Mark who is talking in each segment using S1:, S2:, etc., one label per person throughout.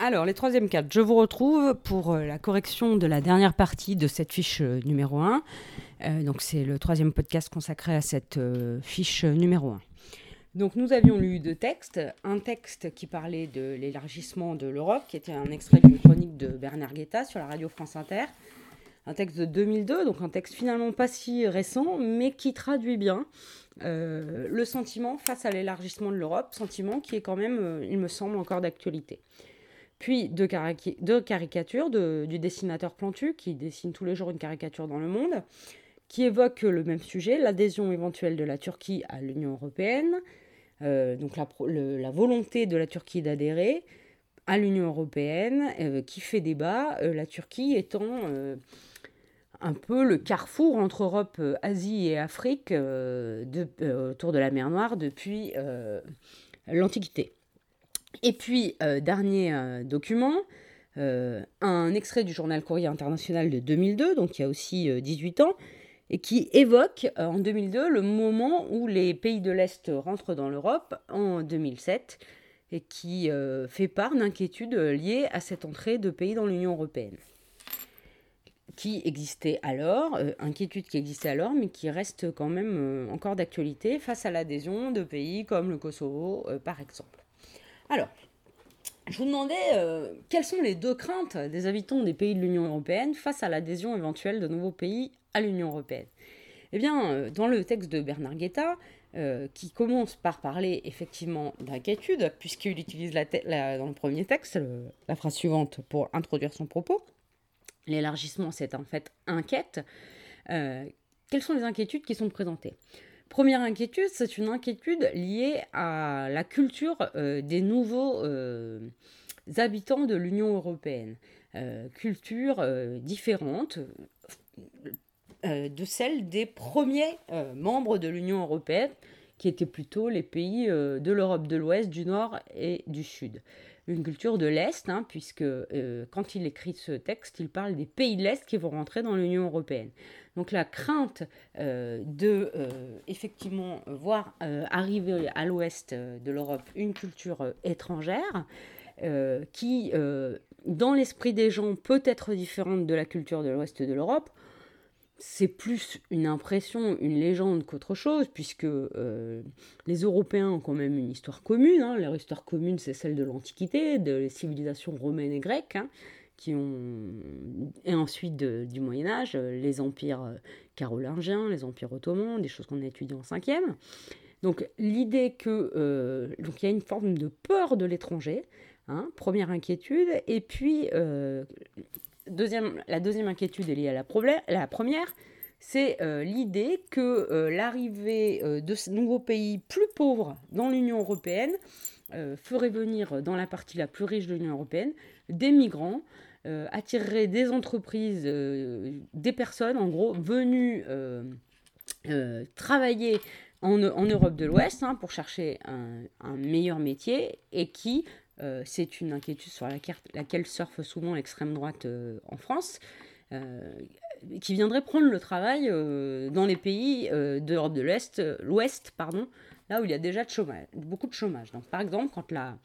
S1: Alors, les troisièmes cadres, je vous retrouve pour euh, la correction de la dernière partie de cette fiche euh, numéro 1. Euh, donc, c'est le troisième podcast consacré à cette fiche numéro 1. Donc, nous avions lu deux textes. Un texte qui parlait de l'élargissement de l'Europe, qui était un extrait d'une chronique de Bernard Guetta sur la radio France Inter. Un texte de 2002, donc un texte finalement pas si récent, mais qui traduit bien le sentiment face à l'élargissement de l'Europe, sentiment qui est quand même, il me semble, encore d'actualité. Puis deux, caricatures du dessinateur Plantu, qui dessine tous les jours une caricature dans le monde, qui évoque le même sujet, l'adhésion éventuelle de la Turquie à l'Union européenne, euh, donc la, volonté de la Turquie d'adhérer à l'Union européenne, euh, qui fait débat, euh, la Turquie étant un peu le carrefour entre Europe, Asie et Afrique autour de la mer Noire depuis l'Antiquité. Et puis, euh, dernier euh, document, euh, un extrait du journal Courrier International de 2002, donc il y a aussi 18 ans, et qui évoque en 2002 le moment où les pays de l'Est rentrent dans l'Europe en 2007, et qui fait part d'inquiétudes liées à cette entrée de pays dans l'Union européenne qui existait alors, qui existait alors, mais qui reste quand même encore d'actualité face à l'adhésion de pays comme le Kosovo, par exemple. Alors, je vous demandais euh, quelles sont les deux craintes des habitants des pays de l'Union européenne face à l'adhésion éventuelle de nouveaux pays à l'Union européenne? Eh bien, euh, dans le texte de Bernard Guetta, euh, qui commence par parler effectivement d'inquiétude, puisqu'il utilise dans le premier texte la phrase suivante pour introduire son propos, l'élargissement c'est en fait inquiète, quelles sont les inquiétudes qui sont présentées? Première inquiétude, c'est une inquiétude liée à la culture euh, des nouveaux euh, habitants de l'Union européenne. Euh, culture différente de celle des premiers membres de l'Union européenne, qui étaient plutôt les pays de l'Europe de l'Ouest, du Nord et du Sud une culture de l'Est, hein, puisque quand il écrit ce texte, il parle des pays de l'Est qui vont rentrer dans l'Union européenne. Donc la crainte euh, de euh, effectivement voir euh, arriver à l'ouest de l'Europe une culture étrangère qui, dans l'esprit des gens, peut être différente de la culture de l'ouest de l'Europe, c'est plus une impression, une légende qu'autre chose, puisque les Européens ont quand même une histoire commune. Hein. Leur histoire commune, c'est celle de l'Antiquité, de les civilisations romaines et grecques. Hein qui ont et ensuite du Moyen Âge, euh, les empires euh, carolingiens, les empires ottomans, des choses qu'on a étudiées en cinquième. Donc l'idée que euh, donc il y a une forme de peur de l'étranger, hein, première inquiétude, et puis deuxième, la deuxième inquiétude est liée à la, la première, c'est l'idée que l'arrivée de ce nouveaux pays plus pauvres dans l'Union européenne ferait venir dans la partie la plus riche de l'Union européenne des migrants attirerait des entreprises, euh, des personnes en gros venues euh, travailler en, Europe de l'Ouest hein, pour chercher un, meilleur métier et qui, c'est une inquiétude sur laquelle, laquelle surfe souvent l'extrême droite en France, qui viendrait prendre le travail dans les pays d'Europe de l'Est, l'Ouest, pardon, là où il y a déjà beaucoup de chômage. Donc, par exemple, quand la,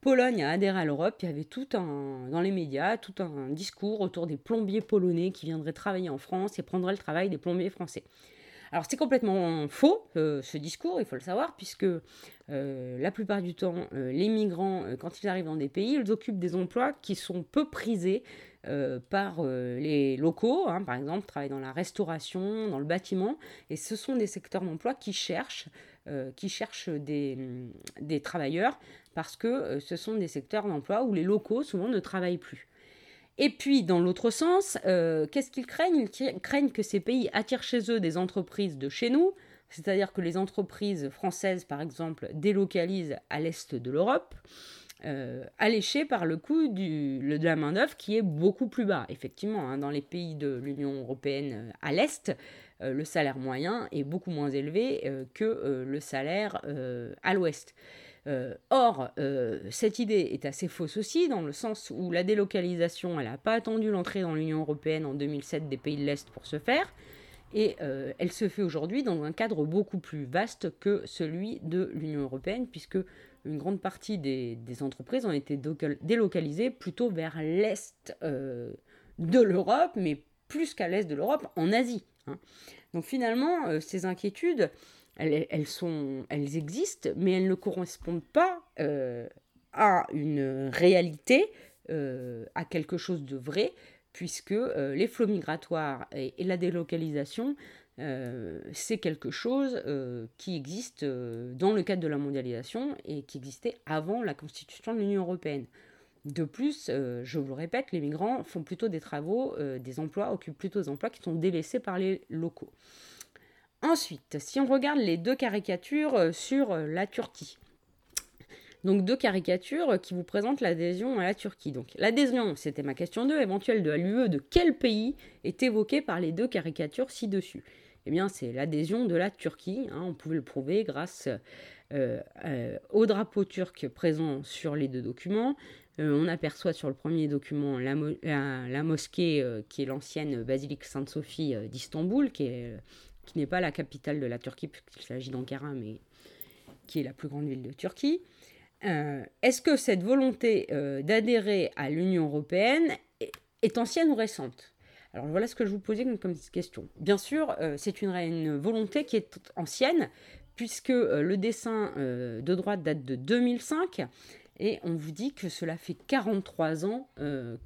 S1: Pologne a adhéré à l'Europe, il y avait tout un, dans les médias, tout un discours autour des plombiers polonais qui viendraient travailler en France et prendraient le travail des plombiers français. Alors c'est complètement faux euh, ce discours, il faut le savoir, puisque euh, la plupart du temps, euh, les migrants, quand ils arrivent dans des pays, ils occupent des emplois qui sont peu prisés par les locaux, hein, par exemple, travaillent dans la restauration, dans le bâtiment, et ce sont des secteurs d'emploi qui cherchent, des travailleurs parce que euh, ce sont des secteurs d'emploi où les locaux souvent ne travaillent plus. Et puis, dans l'autre sens, euh, qu'est-ce qu'ils craignent? Ils craignent que ces pays attirent chez eux des entreprises de chez nous, c'est-à-dire que les entreprises françaises, par exemple, délocalisent à l'est de l'Europe, euh, alléchées par le coût de la main-d'œuvre qui est beaucoup plus bas. Effectivement, hein, dans les pays de l'Union européenne à l'est, le salaire moyen est beaucoup moins élevé que le salaire à l'ouest. Euh, or, euh, cette idée est assez fausse aussi, dans le sens où la délocalisation, elle n'a pas attendu l'entrée dans l'Union européenne en 2007 des pays de l'Est pour se faire, et euh, elle se fait aujourd'hui dans un cadre beaucoup plus vaste que celui de l'Union européenne, puisque une grande partie des, entreprises ont été délocalisées plutôt vers l'est de l'Europe, mais plus qu'à l'est de l'Europe, en Asie. Hein. Donc finalement, ces inquiétudes, elles, elles existent, mais elles ne correspondent pas à une réalité, à quelque chose de vrai, puisque les flots migratoires et la délocalisation euh, c'est quelque chose euh, qui existe euh, dans le cadre de la mondialisation et qui existait avant la constitution de l'Union européenne. De plus, je vous le répète, les migrants font plutôt des travaux, des emplois, occupent plutôt des emplois qui sont délaissés par les locaux. Ensuite, si on regarde les deux caricatures sur la Turquie, donc deux caricatures qui vous présentent l'adhésion à la Turquie. Donc l'adhésion, c'était ma question 2, éventuelle de l'UE, de quel pays est évoquée par les deux caricatures ci-dessus? Eh bien, c'est l'adhésion de la Turquie. Hein. on pouvait le prouver grâce euh, euh, au drapeau turc présent sur les deux documents. Euh, on aperçoit sur le premier document la, mosquée qui est l'ancienne basilique Sainte-Sophie d'Istanbul, qui, n'est pas la capitale de la Turquie, puisqu'il s'agit d'Ankara, mais qui est la plus grande ville de Turquie. Est-ce que cette volonté d'adhérer à l'Union européenne est ancienne ou récente? Alors voilà ce que je vous posais comme, question. Bien sûr, euh, c'est une, volonté qui est ancienne, puisque euh, le dessin euh, de droite date de 2005, et on vous dit que cela fait 43 ans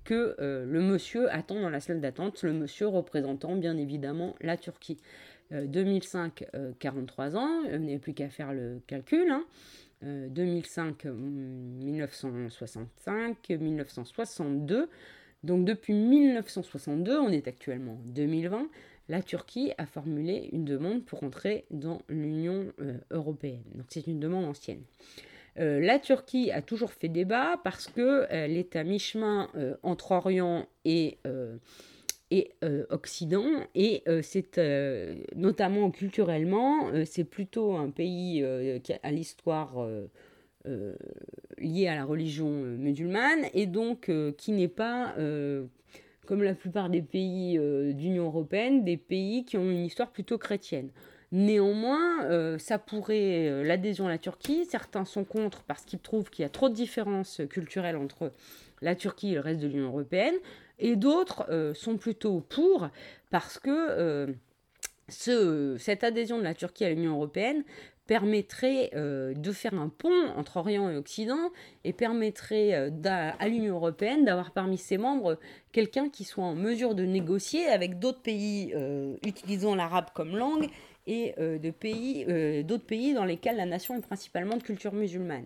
S1: que le monsieur attend dans la salle d'attente, le monsieur représentant bien évidemment la Turquie. 2005, 43 ans, vous n'avez plus qu'à faire le calcul. 2005, 1965, 1962. Donc depuis 1962, on est actuellement en 2020, la Turquie a formulé une demande pour entrer dans l'Union euh, européenne. Donc c'est une demande ancienne. Euh, la Turquie a toujours fait débat parce qu'elle euh, est à mi-chemin entre Orient et, Occident, et c'est notamment culturellement, c'est plutôt un pays qui a l'histoire euh, lié à la religion euh, musulmane et donc euh, qui n'est pas, comme la plupart des pays d'Union européenne, des pays qui ont une histoire plutôt chrétienne. Néanmoins, ça pourrait, l'adhésion à la Turquie, certains sont contre parce qu'ils trouvent qu'il y a trop de différences culturelles entre la Turquie et le reste de l'Union européenne, et d'autres sont plutôt pour parce que ce, cette adhésion de la Turquie à l'Union européenne permettrait euh, de faire un pont entre Orient et Occident et permettrait euh, à l'Union européenne d'avoir parmi ses membres quelqu'un qui soit en mesure de négocier avec d'autres pays euh, utilisant l'arabe comme langue et de pays, d'autres pays dans lesquels la nation est principalement de culture musulmane,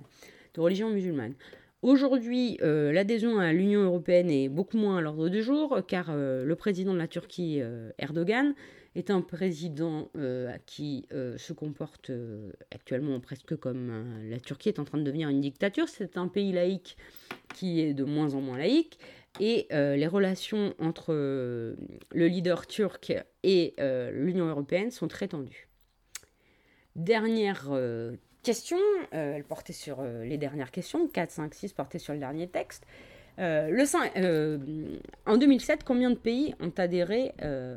S1: de religion musulmane. Aujourd'hui, l'adhésion à l'Union européenne est beaucoup moins à l'ordre du jour car le président de la Turquie, Erdogan, est un président euh, qui euh, se comporte euh, actuellement presque comme la Turquie est en train de devenir une dictature. C'est un pays laïque qui est de moins en moins laïque. Et les relations entre le leader turc et l'Union européenne sont très tendues. Dernière question, elle portait sur les dernières questions, 4, 5, 6 portaient sur le dernier texte. le, en 2007, combien de pays ont adhéré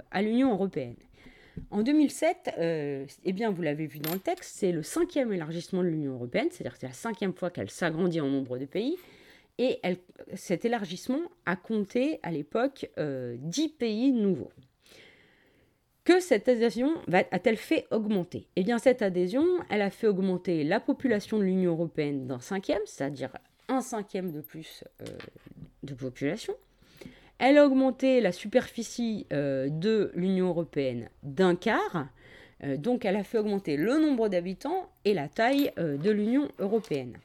S1: à l'Union européenne? En 2007, euh, eh bien, vous l'avez vu dans le texte, c'est le cinquième élargissement de l'Union européenne, c'est-à-dire que c'est la cinquième fois qu'elle s'agrandit en nombre de pays. Et cet élargissement a compté à l'époque euh, 10 pays nouveaux. Que cette adhésion a-t-elle fait augmenter? Eh bien, cette adhésion, elle a fait augmenter la population de l'Union européenne d'un cinquième, c'est-à-dire un cinquième de plus euh, de population. Elle a augmenté la superficie euh, de l'Union européenne d'un quart. Euh, donc elle a fait augmenter le nombre d'habitants et la taille de l'Union européenne.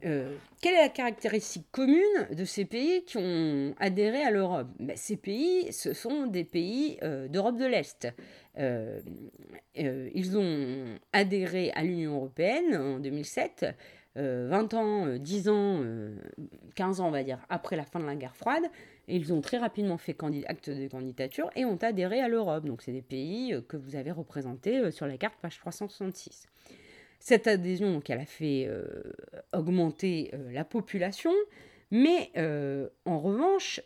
S1: Quelle est la caractéristique commune de ces pays qui ont adhéré à l'Europe? Ben, Ces pays, ce sont des pays d'Europe de l'Est. ils ont adhéré à l'Union européenne en 2007 20 ans, 10 ans, 15 ans on va dire, après la fin de la guerre froide, et ils ont très rapidement fait acte de candidature et ont adhéré à l'Europe. Donc c'est des pays euh, que vous avez représentés euh, sur la carte page 366. Cette adhésion, a fait euh, augmenter la population, mais en revanche,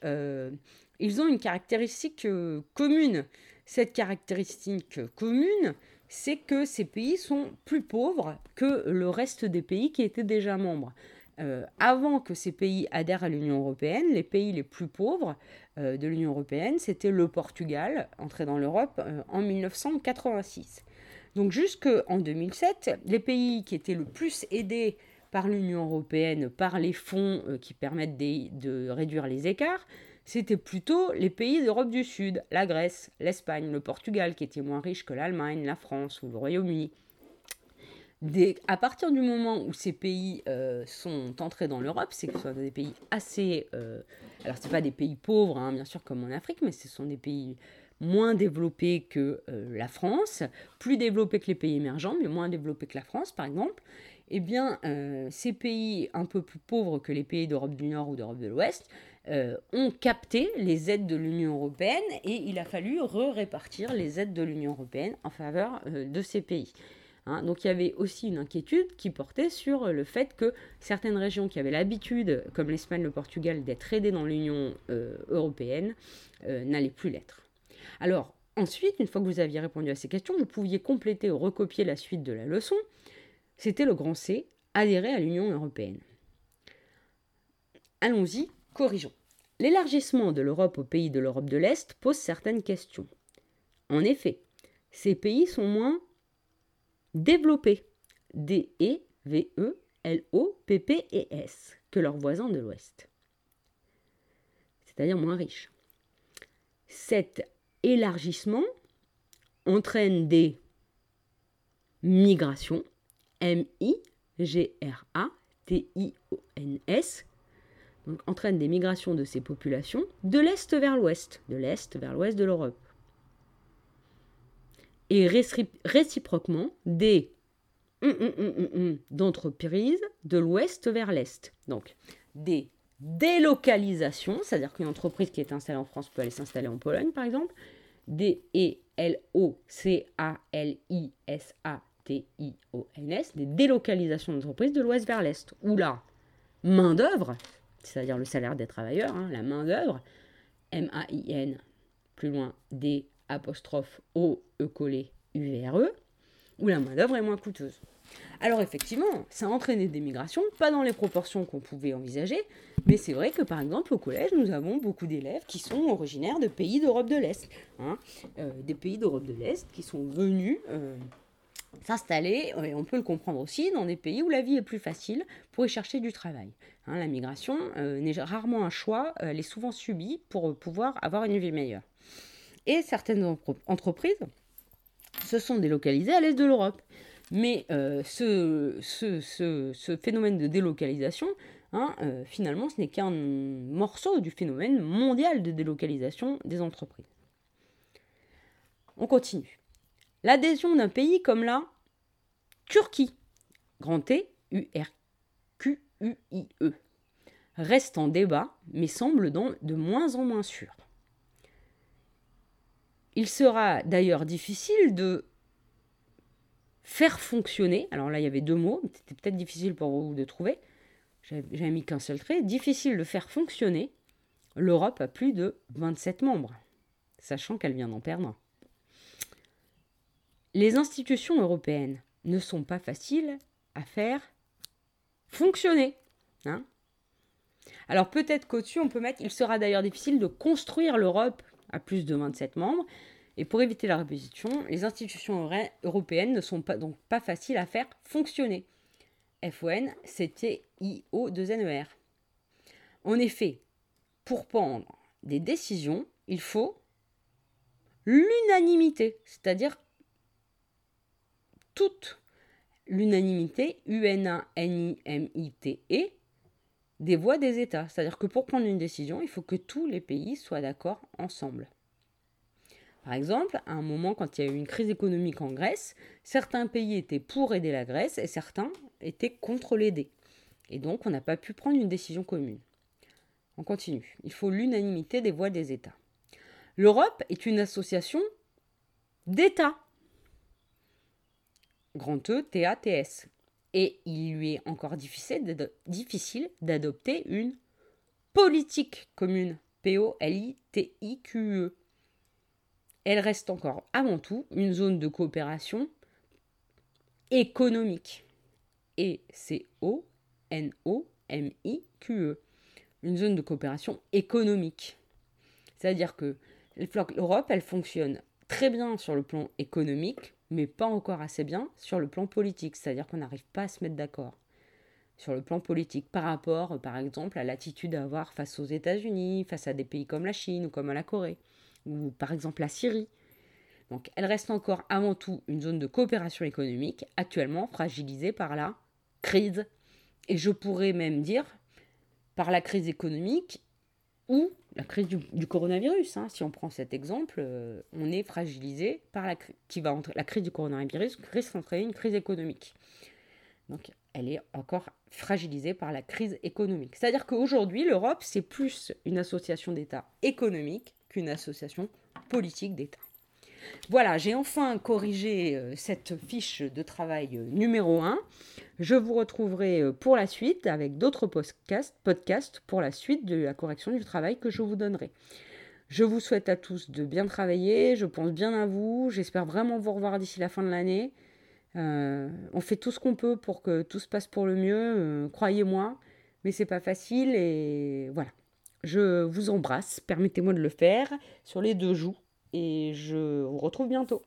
S1: ils ont une caractéristique commune. Cette caractéristique commune, c'est que ces pays sont plus pauvres que le reste des pays qui étaient déjà membres. Euh, avant que ces pays adhèrent à l'Union européenne, les pays les plus pauvres euh, de l'Union européenne, c'était le Portugal, entré dans l'Europe euh, en 1986. Donc jusqu'en 2007, les pays qui étaient le plus aidés par l'Union européenne, par les fonds qui permettent de réduire les écarts, c'était plutôt les pays d'Europe du Sud, la Grèce, l'Espagne, le Portugal, qui étaient moins riches que l'Allemagne, la France ou le Royaume-Uni. À partir du moment où ces pays euh, sont entrés dans l'Europe, c'est que ce sont des pays assez... Euh, alors, ce pas des pays pauvres, hein, bien sûr, comme en Afrique, mais ce sont des pays moins développés que euh, la France, plus développés que les pays émergents, mais moins développés que la France, par exemple. Eh bien, ces pays un peu plus pauvres que les pays d'Europe du Nord ou d'Europe de l'Ouest ont capté les aides de l'Union européenne et il a fallu re-répartir les aides de l'Union européenne en faveur de ces pays. Hein. donc il y avait aussi une inquiétude qui portait sur le fait que certaines régions qui avaient l'habitude, comme l'Espagne, le Portugal, d'être aidées dans l'Union euh, européenne, euh, n'allaient plus l'être. Alors ensuite, une fois que vous aviez répondu à ces questions, vous pouviez compléter ou recopier la suite de la leçon. C'était le grand C, adhérer à l'Union européenne. Allons-y, corrigeons. L'élargissement de l'Europe aux pays de l'Europe de l'Est pose certaines questions. En effet, ces pays sont moins développés, D-E-V-E-L-O-P-P-E-S, que leurs voisins de l'Ouest, c'est-à-dire moins riches. Cet élargissement entraîne des migrations, M-I-G-R-A-T-I-O-N-S, donc entraîne des migrations de ces populations de l'Est vers l'Ouest, de l'Est vers l'Ouest de l'Europe et réciproquement des hum, hum, hum, d'entreprises de l'ouest vers l'est. Donc des délocalisations, c'est-à-dire qu'une entreprise qui est installée en France peut aller s'installer en Pologne par exemple, des E-L-O-C-A-L-I-S-A-T-I-O-N-S, des délocalisations d'entreprises de l'ouest vers l'est, où la main-d'œuvre, c'est-à-dire le salaire des travailleurs, hein, la main-d'œuvre, M-A-I-N, plus loin, D O E collé UVRE, où la main-d'œuvre est moins coûteuse. Alors effectivement, ça a entraîné des migrations, pas dans les proportions qu'on pouvait envisager, mais c'est vrai que par exemple au collège, nous avons beaucoup d'élèves qui sont originaires de pays d'Europe de l'Est, hein. euh, des pays d'Europe de l'Est qui sont venus euh, s'installer, et on peut le comprendre aussi, dans des pays où la vie est plus facile pour y chercher du travail. Hein. la migration euh, n'est rarement un choix, elle est souvent subie pour pouvoir avoir une vie meilleure. Et certaines entreprises se sont délocalisées à l'est de l'Europe. Mais euh, ce, phénomène de délocalisation, hein, euh, finalement, ce n'est qu'un morceau du phénomène mondial de délocalisation des entreprises. On continue. L'adhésion d'un pays comme la Turquie, grand T, E, reste en débat, mais semble donc de moins en moins sûr. Il sera d'ailleurs difficile de faire fonctionner, alors là il y avait deux mots, c'était peut-être difficile pour vous de trouver, j'avais mis qu'un seul trait, difficile de faire fonctionner l'Europe à plus de 27 membres, sachant qu'elle vient d'en perdre. Les institutions européennes ne sont pas faciles à faire fonctionner. Hein alors peut-être qu'au-dessus, on peut mettre, il sera d'ailleurs difficile de construire l'Europe à plus de 27 membres. Et pour éviter la répétition, les institutions européennes ne sont donc pas faciles à faire fonctionner. FON, c'était IO2NER. En effet, pour prendre des décisions, il faut l'unanimité, c'est-à-dire toute l'unanimité, U-N-A-N-I-M-I-T-E, des voix des États. C'est-à-dire que pour prendre une décision, il faut que tous les pays soient d'accord ensemble. Par exemple, à un moment, quand il y a eu une crise économique en Grèce, certains pays étaient pour aider la Grèce et certains étaient contre l'aider. Et donc, on n'a pas pu prendre une décision commune. On continue. Il faut l'unanimité des voix des États. L'Europe est une association d'États. Grand E, T, A, T, S et il lui est encore difficile d'adopter une politique commune, P-O-L-I-T-I-Q-E. Elle reste encore avant tout une zone de coopération économique. Et c'est O-N-O-M-I-Q-E. Une zone de coopération économique. C'est-à-dire que l'Europe, elle fonctionne très bien sur le plan économique, mais pas encore assez bien sur le plan politique. C'est-à-dire qu'on n'arrive pas à se mettre d'accord sur le plan politique par rapport, par exemple, à l'attitude à avoir face aux États-Unis, face à des pays comme la Chine ou comme la Corée, ou par exemple la Syrie. Donc elle reste encore avant tout une zone de coopération économique, actuellement fragilisée par la crise. Et je pourrais même dire par la crise économique ou la crise du, coronavirus. Hein. Si on prend cet exemple, euh, on est fragilisé par la, qui va la crise du coronavirus risque d'entraîner une crise économique. Donc elle est encore fragilisée par la crise économique. C'est-à-dire qu'aujourd'hui, l'Europe, c'est plus une association d'États économique qu'une association politique d'État. Voilà, j'ai enfin corrigé euh, cette fiche de travail euh, numéro 1. Je vous retrouverai euh, pour la suite avec d'autres podcasts, pour la suite de la correction du travail que je vous donnerai. Je vous souhaite à tous de bien travailler, je pense bien à vous, j'espère vraiment vous revoir d'ici la fin de l'année. on fait tout ce qu'on peut pour que tout se passe pour le mieux, croyez-moi, mais c'est pas facile et voilà. Je vous embrasse, permettez-moi de le faire sur les deux joues et je vous retrouve bientôt.